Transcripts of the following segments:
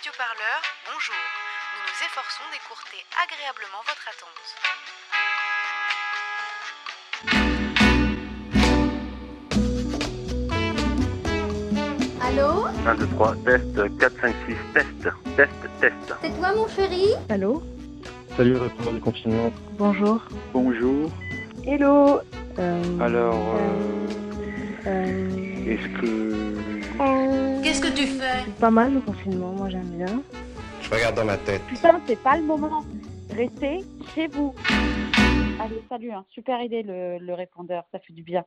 radioparleur, bonjour. Nous nous efforçons d'écourter agréablement votre attente. Allô 1, 2, 3, test, 4, 5, 6, test, test, test. C'est toi mon chéri Allô Salut, répondant du confinement. Bonjour. Bonjour. Hello Euh, Alors, euh, euh, est-ce que... Qu'est-ce que tu fais? c'est pas mal le confinement, moi j'aime bien. Je regarde dans ma tête. Putain, c'est pas le moment. Restez chez vous. Allez, salut, hein. super idée le, le répondeur, ça fait du bien.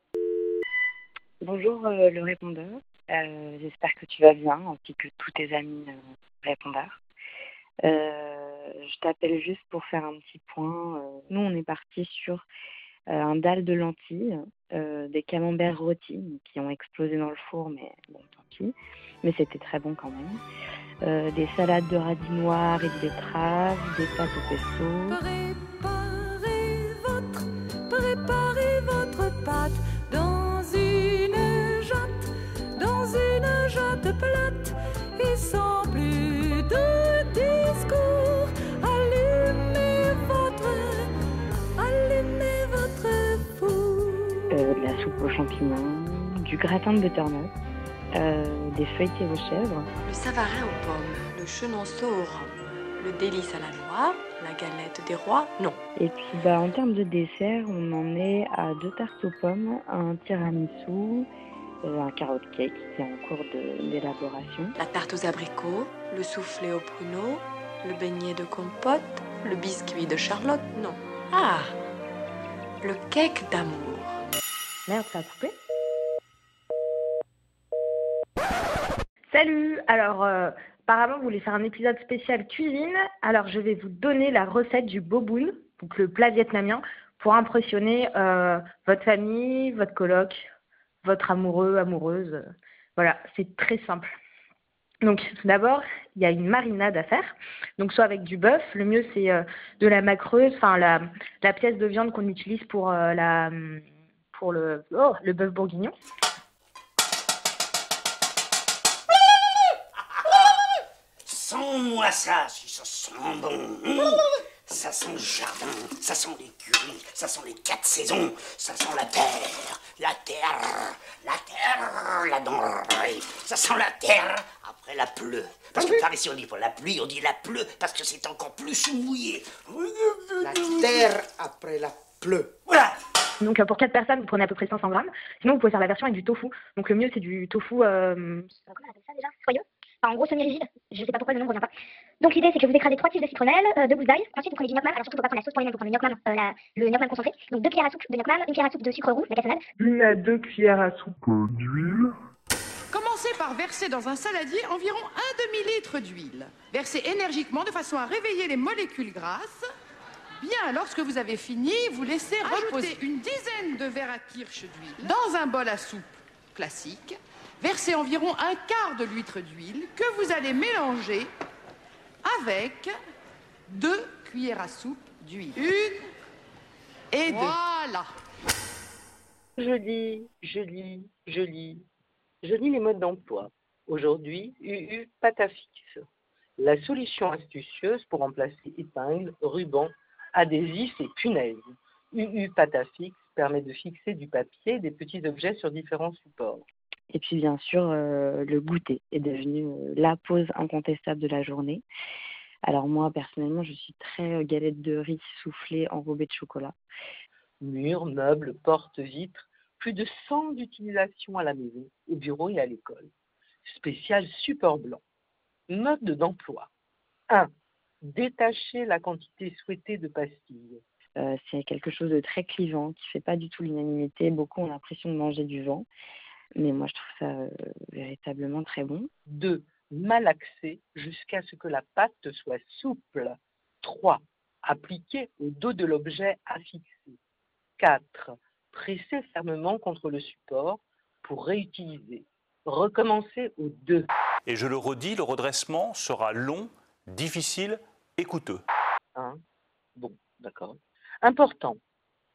Bonjour euh, le répondeur. Euh, J'espère que tu vas bien, ainsi que tous tes amis euh, répondeurs. Euh, je t'appelle juste pour faire un petit point. Euh, nous, on est parti sur euh, un dalle de lentilles, euh, des camemberts rôtis qui ont explosé dans le four, mais bon, tant pis. Mais c'était très bon quand même. Euh, des salades de radis noirs et de betteraves, des pâtes au pesto. Préparez votre, préparez votre pâte gratin de butternut, euh, des feuilletés aux chèvres, Le savarin aux pommes, le chenonceau au rhum, le délice à la noix, la galette des rois, non. Et puis bah, en termes de dessert, on en est à deux tartes aux pommes, un tiramisu, euh, un carrot cake qui est en cours de- d'élaboration. La tarte aux abricots, le soufflé au pruneau, le beignet de compote, le biscuit de Charlotte, non. Ah Le cake d'amour. Merde, ça a coupé? Salut Alors, euh, apparemment, vous voulez faire un épisode spécial cuisine. Alors, je vais vous donner la recette du boboon, donc le plat vietnamien, pour impressionner euh, votre famille, votre coloc, votre amoureux, amoureuse. Voilà, c'est très simple. Donc, d'abord, il y a une marinade à faire. Donc, soit avec du bœuf, le mieux c'est euh, de la macreuse, enfin la, pièce de viande qu'on utilise pour la pour le oh, le bœuf bourguignon. Sens-moi ça, si ça sent bon. Ça sent le jardin, ça sent l'écurie, ça sent les quatre saisons, ça sent la terre, la terre, la terre, la denrée. Ça sent la terre après la pleut. Parce que par ici on dit pas la pluie, on dit la pleut parce que c'est encore plus mouillé. La terre après la pleut. Voilà. Donc euh, pour 4 personnes, vous prenez à peu près 500 grammes. Sinon, vous pouvez faire la version avec du tofu. Donc le mieux c'est du tofu. euh, Comment on appelle ça déjà? Soyeux Enfin, en gros, semi-rigide. Je sais pas pourquoi le nom ne revient pas. Donc, l'idée, c'est que vous écrasez 3 tiges de citronnelle, euh, 2 gousses d'ail. Ensuite, vous prenez du gnocchi. Alors, surtout, faut pas prendre la sauce pour les mêmes, vous prenez le gnocchi, euh, la- le gnocchi concentré. Donc, 2 cuillères à soupe de gnocchi, une cuillère à soupe de sucre roux, la cassonade. Une à deux cuillères à soupe d'huile. Commencez par verser dans un saladier environ un demi-litre d'huile. Versez énergiquement de façon à réveiller les molécules grasses. Bien, lorsque vous avez fini, vous laissez reposer une dizaine de verres à kirsch d'huile dans un bol à soupe classique. Versez environ un quart de litre d'huile que vous allez mélanger avec deux cuillères à soupe d'huile. Une et deux. Voilà. Je lis, je lis, je lis. Je lis les modes d'emploi. Aujourd'hui, UU Patafix. La solution astucieuse pour remplacer épingles, rubans, adhésifs et punaises. UU Patafix permet de fixer du papier et des petits objets sur différents supports. Et puis bien sûr, euh, le goûter est devenu euh, la pause incontestable de la journée. Alors moi, personnellement, je suis très euh, galette de riz soufflée enrobée de chocolat. Murs, meubles, portes, vitres, plus de 100 utilisations à la maison, au bureau et à l'école. Spécial support blanc. Mode d'emploi. 1. Détacher la quantité souhaitée de pastilles. Euh, c'est quelque chose de très clivant, qui fait pas du tout l'unanimité. Beaucoup ont l'impression de manger du vent. Mais moi, je trouve ça euh, véritablement très bon. 2. Malaxer jusqu'à ce que la pâte soit souple. 3. Appliquer au dos de l'objet à fixer. 4. Presser fermement contre le support pour réutiliser. Recommencer au 2. Et je le redis, le redressement sera long, difficile et coûteux. Hein bon, d'accord. Important.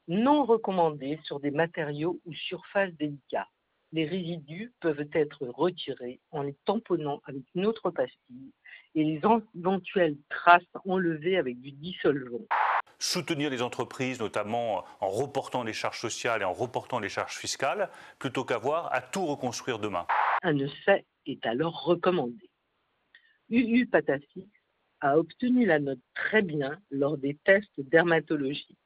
Non recommandé sur des matériaux ou surfaces délicats. Les résidus peuvent être retirés en les tamponnant avec une autre pastille et les éventuelles traces enlevées avec du dissolvant. Soutenir les entreprises, notamment en reportant les charges sociales et en reportant les charges fiscales, plutôt qu'avoir à tout reconstruire demain. Un essai est alors recommandé. UU Patafix a obtenu la note très bien lors des tests dermatologiques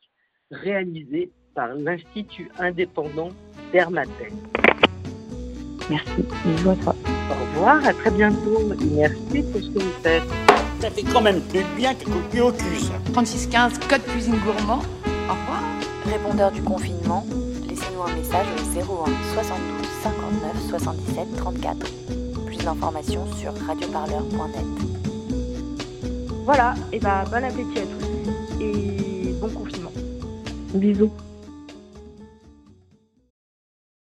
réalisés par l'Institut indépendant Dermatech. Merci, bisous à toi. Au revoir, à très bientôt merci pour ce que vous faites. Ça fait quand même plus bien que cocu au cul, ça. 3615, code cuisine gourmand. Au revoir. Répondeur du confinement, laissez-nous un message au 01 72 59 77 34. Plus d'informations sur radioparleur.net. Voilà, et bah bon appétit à tous et bon confinement. Bisous.